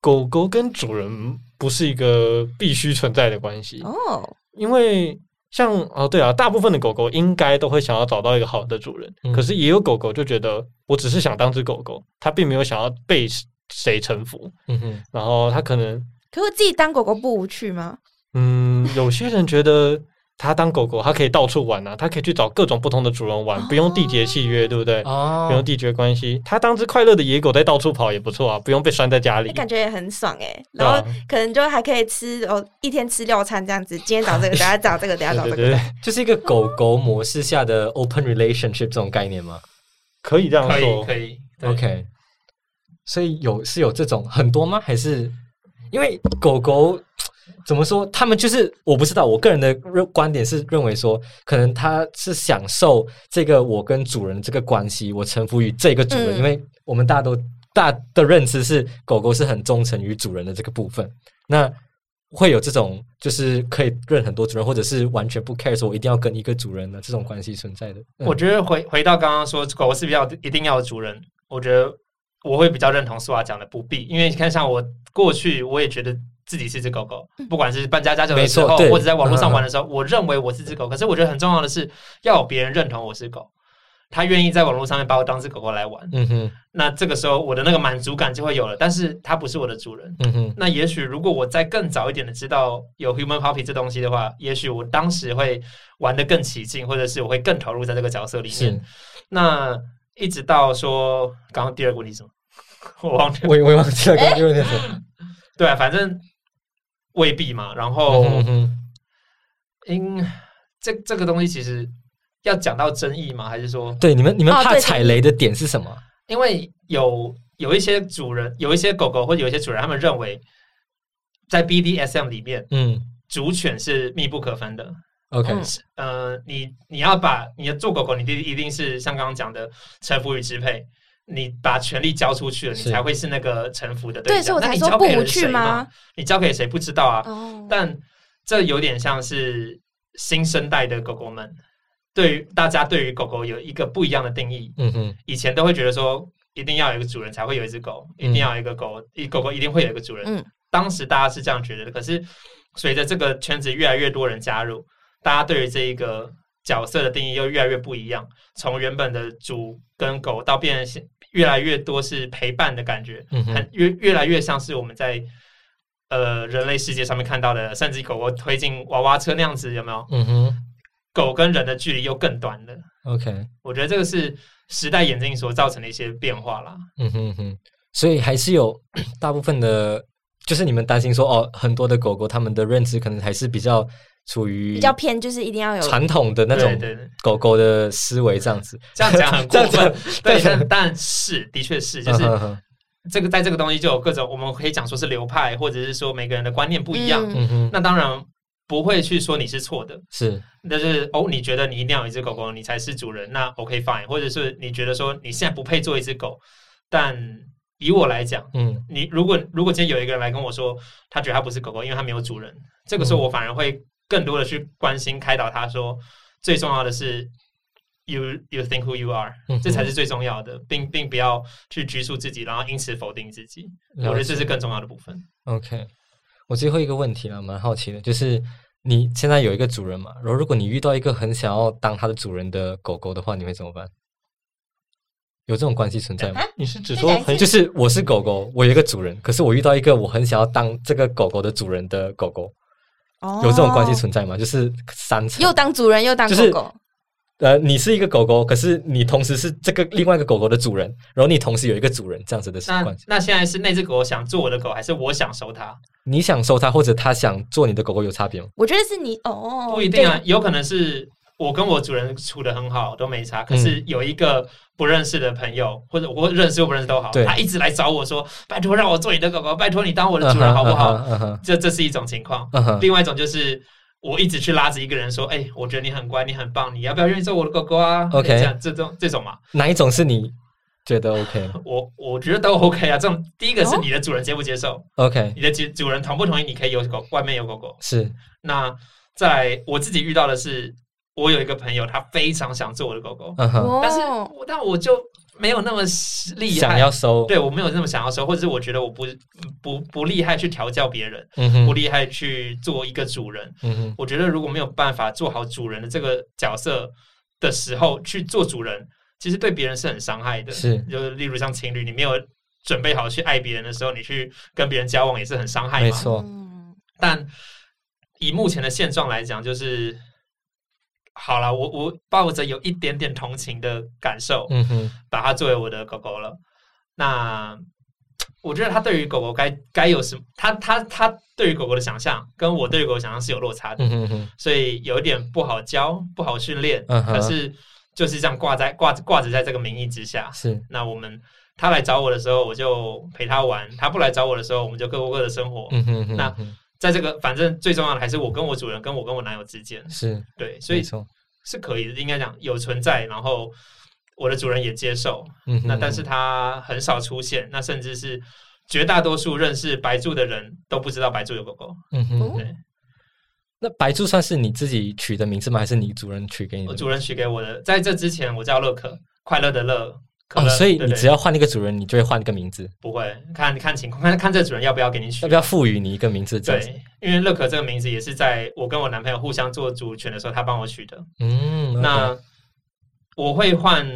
狗狗跟主人不是一个必须存在的关系，哦，因为像哦对啊，大部分的狗狗应该都会想要找到一个好的主人，嗯。可是也有狗狗就觉得我只是想当只狗狗，它并没有想要被谁臣服，嗯哼，然后它可能可我自己当狗狗不无趣吗？嗯，有些人觉得他当狗狗，它可以到处玩啊，它可以去找各种不同的主人玩，不用缔结契约，对不对？哦不用缔结关系，它当只快乐的野狗在到处跑也不错啊，不用被拴在家里哎，。感觉也很爽哎、然后可能就还可以吃哦，一天吃六餐这样子，今天找这个，等下找这个，等下找这个。对对对，就是一个狗狗模式下的 open relationship 这种概念吗可以这样可以说。可以？OK，所以有是有这种很多吗？还是因为狗狗怎么说？他们就是我不知道，我个人的认观点是认为说，可能他是享受这个我跟主人这个关系，我臣服于这个主人，嗯因为我们大家都大的认知是狗狗是很忠诚于主人的这个部分。那会有这种就是可以认很多主人，或者是完全不 care 说我一定要跟一个主人的这种关系存在的。嗯我觉得回回到刚刚说狗狗是比较一定要有主人，我觉得我会比较认同苏华讲的不必，因为你看像我过去我也觉得自己是只狗狗，不管是搬家家酒的时候，或者在网络上玩的时候，我认为我是只狗，可是我觉得很重要的是要有别人认同我是狗。他愿意在网络上面把我当只狗狗来玩，嗯哼，那这个时候我的那个满足感就会有了。但是它不是我的主人，嗯哼，那也许如果我再更早一点的知道有 human puppy 这东西的话，也许我当时会玩的更起劲，或者是我会更投入在这个角色里面。那一直到说刚刚第二个问题是什么？我忘记了。我也我也忘记了刚刚就是那什么。对啊，反正未必嘛。然后因这这个东西其实要讲到争议吗？还是说对，你们你们怕踩雷的点是什么？因为有有一些主人，有一些狗狗或者有一些主人，他们认为在 BDSM 里面，嗯主犬是密不可分的。，OK，嗯呃，你你要把你的做狗狗，你一一定是像刚刚讲的臣服与支配，你把权力交出去了，你才会是那个臣服的对，象。所以我才那你交给说不了谁嘛？吗？你交给谁不知道啊？哦，但这有点像是新生代的狗狗们，对于大家对于狗狗有一个不一样的定义。嗯哼，以前都会觉得说，一定要有一个主人才会有一只狗，一定要有一个狗，一狗狗一定会有一个主人。嗯当时大家是这样觉得的，可是随着这个圈子越来越多人加入，大家对于这一个角色的定义又越来越不一样。从原本的主跟狗到变成越来越多是陪伴的感觉，嗯哼很越越来越像是我们在呃人类世界上面看到的，甚至狗狗推进娃娃车那样子，有没有？嗯哼狗跟人的距离又更短了。，OK，我觉得这个是时代演进所造成的一些变化啦。嗯哼嗯哼，所以还是有 大部分的，就是你们担心说哦，很多的狗狗它们的认知可能还是比较处于比较偏，就是一定要有传统的那种对对对。狗狗的思维这样子。这样讲很过分，对，但但是的确是，就是这个在这个东西就有各种，我们可以讲说是流派，或者是说每个人的观念不一样。嗯嗯哼，那当然不会去说你是错的，是。但是哦，你觉得你一定要有一只狗狗，你才是主人，那 OK fine，或者是你觉得说你现在不配做一只狗，但以我来讲，嗯。你如果如果今天有一个人来跟我说，他觉得他不是狗狗，因为他没有主人，这个时候嗯。我反而会更多的去关心开导他说，最重要的是 you you think who you are，、嗯这才是最重要的，并并不要去拘束自己，然后因此否定自己。我觉得这是更重要的部分。OK，我最后一个问题了，蛮好奇的，就是你现在有一个主人嘛，然后如果你遇到一个很想要当它的主人的狗狗的话，你会怎么办？有这种关系存在吗？你是指说很就是我是狗狗，我有一个主人，可是我遇到一个我很想要当这个狗狗的主人的狗狗，有这种关系哦存在吗？就是三层，又当主人又当就是狗狗，呃，你是一个狗狗，可是你同时是这个另外一个狗狗的主人，然后你同时有一个主人这样子的那关系。那现在是那只狗想做我的狗，还是我想收它？你想收它，或者它想做你的狗狗，有差别吗？我觉得是你哦，不一定啊，有可能是我跟我主人处的很好，都没差。可是嗯有一个不认识的朋友，或者我认识又不认识都好，他一直来找我说：“拜托让我做你的狗狗，拜托你当我的主人好不好？”这这是一种情况。另外一种就是我一直去拉着一个人说：“哎、我觉得你很乖，你很棒，你要不要愿意做我的狗狗啊 OK 这样这种这种嘛，哪一种是你觉得 OK 我我觉得都 OK 啊。这种第一个是哦你的主人接不接受，OK 你的主主人同不同意你可以有狗，外面有狗狗。是那在我自己遇到的是，我有一个朋友，他非常想做我的狗狗，嗯哼，哦，但是我但我就没有那么厉害，想要收对我没有那么想要收，或者是我觉得我不不不厉害去调教别人，嗯哼不厉害去做一个主人。嗯哼我觉得如果没有办法做好主人的这个角色的时候去做主人，其实对别人是很伤害的。是就是例如像情侣，你没有准备好去爱别人的时候，你去跟别人交往也是很伤害嘛。没错嗯但以目前的现状来讲，就是好了，我我抱着有一点点同情的感受，嗯哼把它作为我的狗狗了。那我觉得它对于狗狗该该有什么，它它它对于狗狗的想象，跟我对于狗狗想象是有落差的，嗯哼哼所以有一点不好教，不好训练。嗯哼可是就是这样挂在挂挂着在这个名义之下，是那我们他来找我的时候，我就陪他玩；他不来找我的时候，我们就各过各的生活。嗯哼哼那哼在这个反正最重要的还是我跟我主人跟我跟我男友之间，是对，所以是可以的，应该讲有存在，然后我的主人也接受，嗯哼那但是他很少出现，那甚至是绝大多数认识白柱的人都不知道白柱有狗狗，嗯哼哦对那白柱算是你自己取的名字吗？还是你主人取给你的？我主人取给我的，在这之前我叫乐可，快乐的乐。可哦，所以你只要换一个主人，你就会换一个名字，不会看看情况，看看这主人要不要给你取要不。要赋予你一个名字？对，因为乐可这个名字也是在我跟我男朋友互相做主权的时候，他帮我取的。嗯，那我会换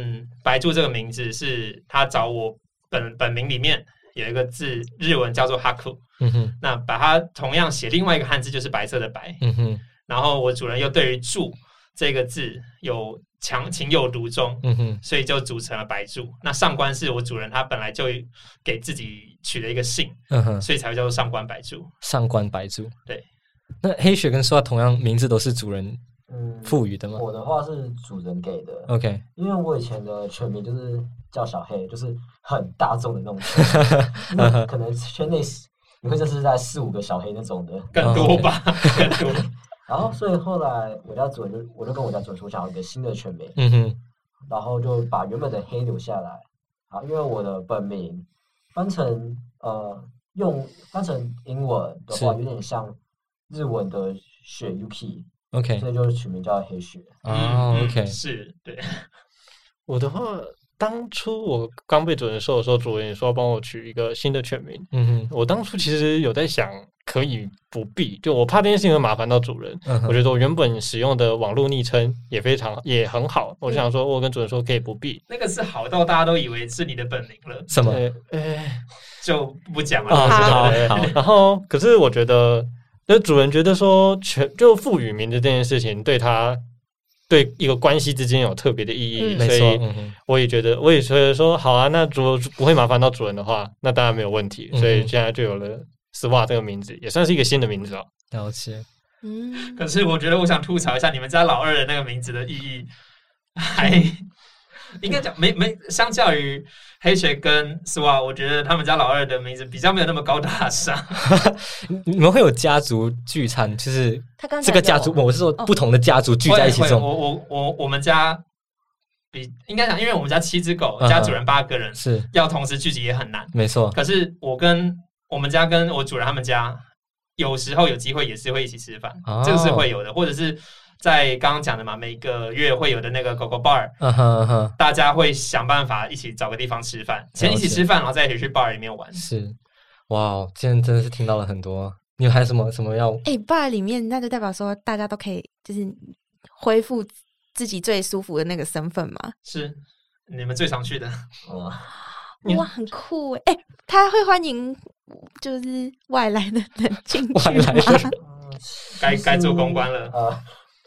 白柱这个名字，是他找我本本名里面有一个字日文叫做哈库，嗯哼，那把它同样写另外一个汉字就是白色的白，嗯哼，然后我主人又对于柱这个字有强情有独钟，嗯哼，所以就组成了白柱。那上官是我主人他本来就给自己取了一个姓，嗯哼，所以才会叫做上官白柱。上官白柱。对，那黑雪跟说同样名字都是主人嗯，赋予的吗我的话是主人给的，？OK，因为我以前的全名就是叫小黑，就是很大众的那种 可能圈内你会认识在四五个小黑那种的。更多吧，更多。然后，所以后来我家主人就我就跟我家主人说，我想要一个新的全名，嗯哼，然后就把原本的黑留下来。啊，因为我的本名翻成呃用翻成英文的话，有点像日文的雪 Yuki，OK，所以就是取名叫黑雪。哦嗯，OK，是对，我的话，当初我刚被主人说的时候，主人也说要帮我取一个新的全名。嗯哼，我当初其实有在想，可以不必，就我怕这件事情会麻烦到主人。嗯我觉得我原本使用的网络昵称也非常也很好，我就想说，我跟主人说可以不必。那个是好到大家都以为是你的本名了，什么？呃，呃就不讲了。哦，好然后可是我觉得，那主人觉得说全就赋予名字这件事情对他对一个关系之间有特别的意义，嗯所，以我也觉得，我也觉得说好啊，那主不会麻烦到主人的话，那当然没有问题。所以现在就有了丝袜这个名字，也算是一个新的名字哦。了解。嗯，可是我觉得我想吐槽一下你们家老二的那个名字的意义，还 应该讲没没，相较于黑雪跟丝袜，我觉得他们家老二的名字比较没有那么高大上。你 你们会有家族聚餐，就是他刚才这个家族，我是说哦不同的家族聚在一起会会这种，我我我我们家比应该讲，因为我们家七只狗，嗯哼加主人八个人，是要同时聚集也很难。没错。可是我跟我们家跟我主人他们家，有时候有机会也是会一起吃饭，哦这个是会有的，或者是在刚刚讲的嘛，每个月会有的那个狗狗 bar，大家会想办法一起找个地方吃饭，先一起吃饭，然后再一起去 bar 里面玩。是，哇哦，今天真的是听到了很多。你有还有什么什么要？哎，bar 里面那就代表说大家都可以就是恢复自己最舒服的那个身份嘛。是你们最常去的，哇，哇，很酷哎！哎，他会欢迎就是外来的人进去 外来的吗？人 该该做公关了呃，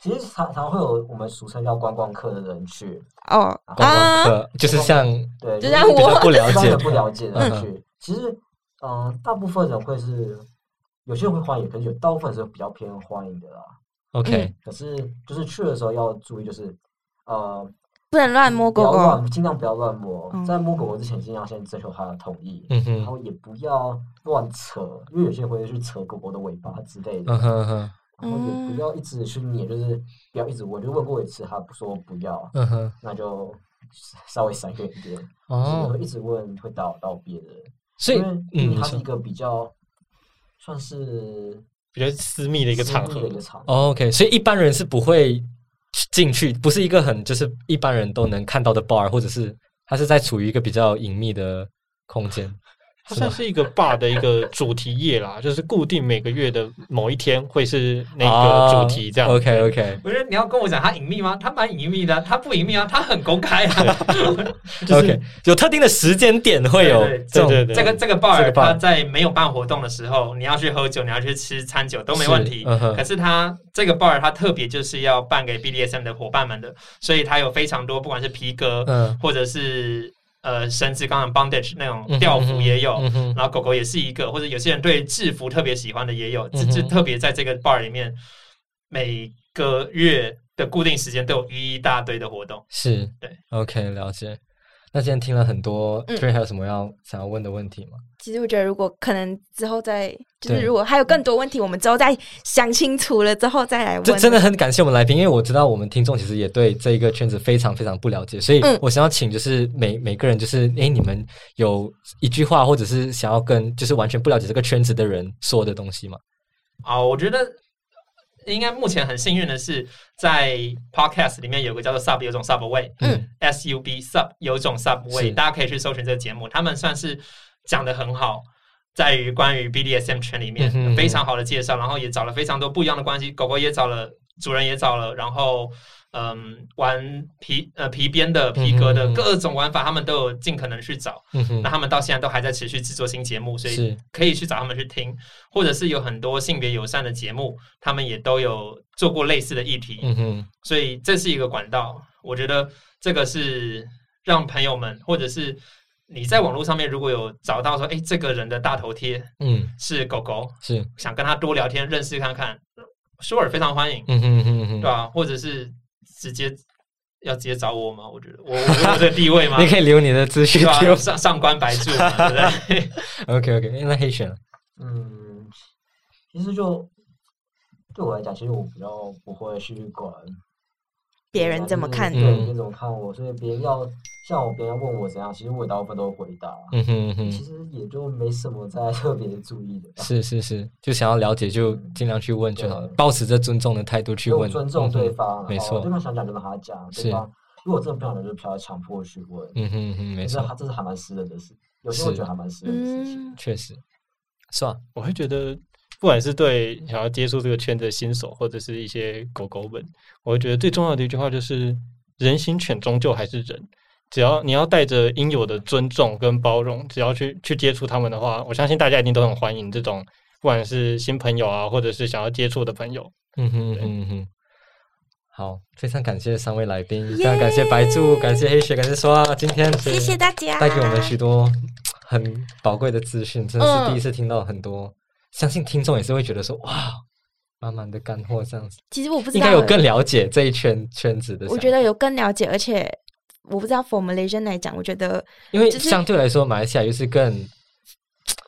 其实常常会有我们俗称叫观光客的人去，哦观光啊，客，就是像对，就像我比较不了解 不了解的人嗯去。其实，嗯、大部分人会是有些人会欢迎，可是有大部分是比较偏欢迎的啦。OK，可是就是去的时候要注意，就是呃，不能乱摸不要狗狗。乱，尽量不要乱摸。嗯在摸狗狗之前，尽量先征求它的同意，嗯，然后也不要乱扯，因为有些人会去扯狗狗的尾巴之类的。嗯哼嗯哼，然后也不要一直去捏，就是不要一直问。就问过一次，他不说不要，嗯哼，那就稍微闪远一点。哦，一直问会打扰到别人，所以因为它是一个比较算是比较私密的一个场合私密的一，个场合。哦 OK，所以一般人是不会进去，不是一个很就是一般人都能看到的 bar，或者是它是在处于一个比较隐秘的空间。它算是一个 bar 的一个主题夜啦，就是固定每个月的某一天会是那个主题这样。OK OK 我觉得你要跟我讲它隐秘吗？它蛮隐秘的啊，它不隐秘啊，它很公开啊。就是 OK，有特定的时间点会有对对这种。对对这个这个 bar 它在没有办活动的时候，你要去喝酒，你要去吃餐酒都没问题。可是它这个 bar 它特别就是要办给 BDSM 的伙伴们的，所以它有非常多，不管是皮革，嗯。或者是呃绳子，刚刚 bondage 那种吊服也有。然后狗狗也是一个，或者有些人对制服特别喜欢的也有，只是特别在这个 bar 里面，每个月的固定时间都有一大堆的活动。是对 OK 了解。那今天听了很多嗯 t r 还有什么要想要问的问题吗？其实我觉得，如果可能之后再，就是如果还有更多问题，我们之后再想清楚了之后再来问。这真的很感谢我们来宾，因为我知道我们听众其实也对这一个圈子非常非常不了解，所以嗯。我想要请就是每每个人就是，诶，你们有一句话或者是想要跟就是完全不了解这个圈子的人说的东西吗？啊，我觉得应该目前很幸运的是，在 podcast 里面有个叫做 Sub 有种 Subway，嗯，S U B Sub 有种 Subway，大家可以去搜寻这个节目，他们算是讲的很好。在于关于 BDSM 圈里面嗯非常好的介绍，然后也找了非常多不一样的关系，狗狗也找了主人也找了，然后嗯，玩皮呃皮鞭的、皮革的各种玩法，他们都有尽可能去找。嗯那他们到现在都还在持续制作新节目，所以可以去找他们去听，或者是有很多性别友善的节目，他们也都有做过类似的议题。所以这是一个管道。我觉得这个是让朋友们，或者是你在网络上面如果有找到说，哎，这个人的大头贴嗯是狗狗，是想跟他多聊天、认识看看，sure 非常欢迎，嗯哼哼哼对吧、或者是直接要直接找我吗？我觉得我我有这个地位吗？你可以留你的资讯。上上官白柱嘛，对不对？OK OK，那黑选嗯，其实就对我来讲，其实我比较不会去管别人怎么看对，嗯别人怎么看我，所以别人要像我，别人问我怎样，其实我大部分都回答。嗯哼嗯哼，其实也就没什么在 特别注意的。是是是，就想要了解就尽量去问就好了，对保持着尊重的态度去问，尊重对方，没错对方想讲就让他讲，是对方如果真的不想讲，就不要强迫去问。嗯哼嗯哼，没错他，这是还蛮私人的事，有些我觉得还蛮私人的事情。嗯，确实，是吧？我会觉得，不管是对想要接触这个圈子的新手，或者是一些狗狗们，我会觉得最重要的一句话就是：人形犬终究还是人。只要你要带着应有的尊重跟包容，只要去去接触他们的话，我相信大家一定都很欢迎这种，不管是新朋友啊，或者是想要接触的朋友。嗯哼嗯哼。好，非常感谢三位来宾，非常感谢白柱，感谢黑雪，感谢说啊，今天谢谢大家，带给我们许多很宝贵的资讯，真的是嗯第一次听到很多，相信听众也是会觉得说哇，满满的干货这样子，其实我不知道，应该有更了解这一圈圈子的。我觉得有更了解，而且我不知道 for Malaysian 来讲，我觉得因为相对来说，马来西亚又是更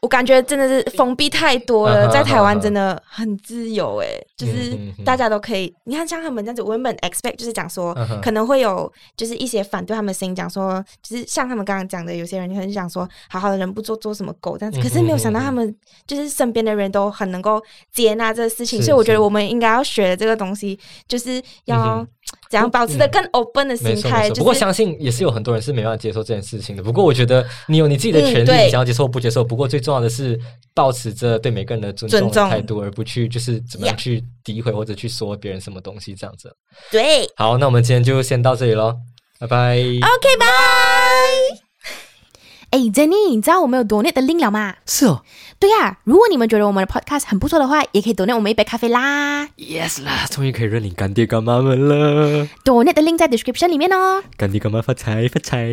我感觉真的是封闭太多了，嗯在台湾真的很自由诶，就是大家都可以。你看，像他们这样子，我原本 expect 就是讲说嗯，可能会有就是一些反对他们的声音，讲说，就是像他们刚刚讲的，有些人就很想说，好好的人不做做什么狗这样子。可是没有想到他们就是身边的人都很能够接纳这个事情，所以我觉得我们应该要学的这个东西，就是嗯要哼怎样保持的更 open 的心态。错。就是不过相信也是有很多人是没办法接受这件事情的。不过我觉得你有你自己的权利，嗯你想要接受不接受。不过最重要的是保持着对每个人的尊重态度，而不去就是怎么样去诋毁或者去说别人什么东西这样子。对好，那我们今天就先到这里喽，拜拜。，OK，拜。哎，Jenny，你知道我们有 donate 的 link 了吗？是哦对呀、如果你们觉得我们的 podcast 很不错的话，也可以 donate 我们一杯咖啡啦。，yes 啦，终于可以认领干爹干妈们了，donate 的 link 在 description 里面哦。干爹干妈发财发财。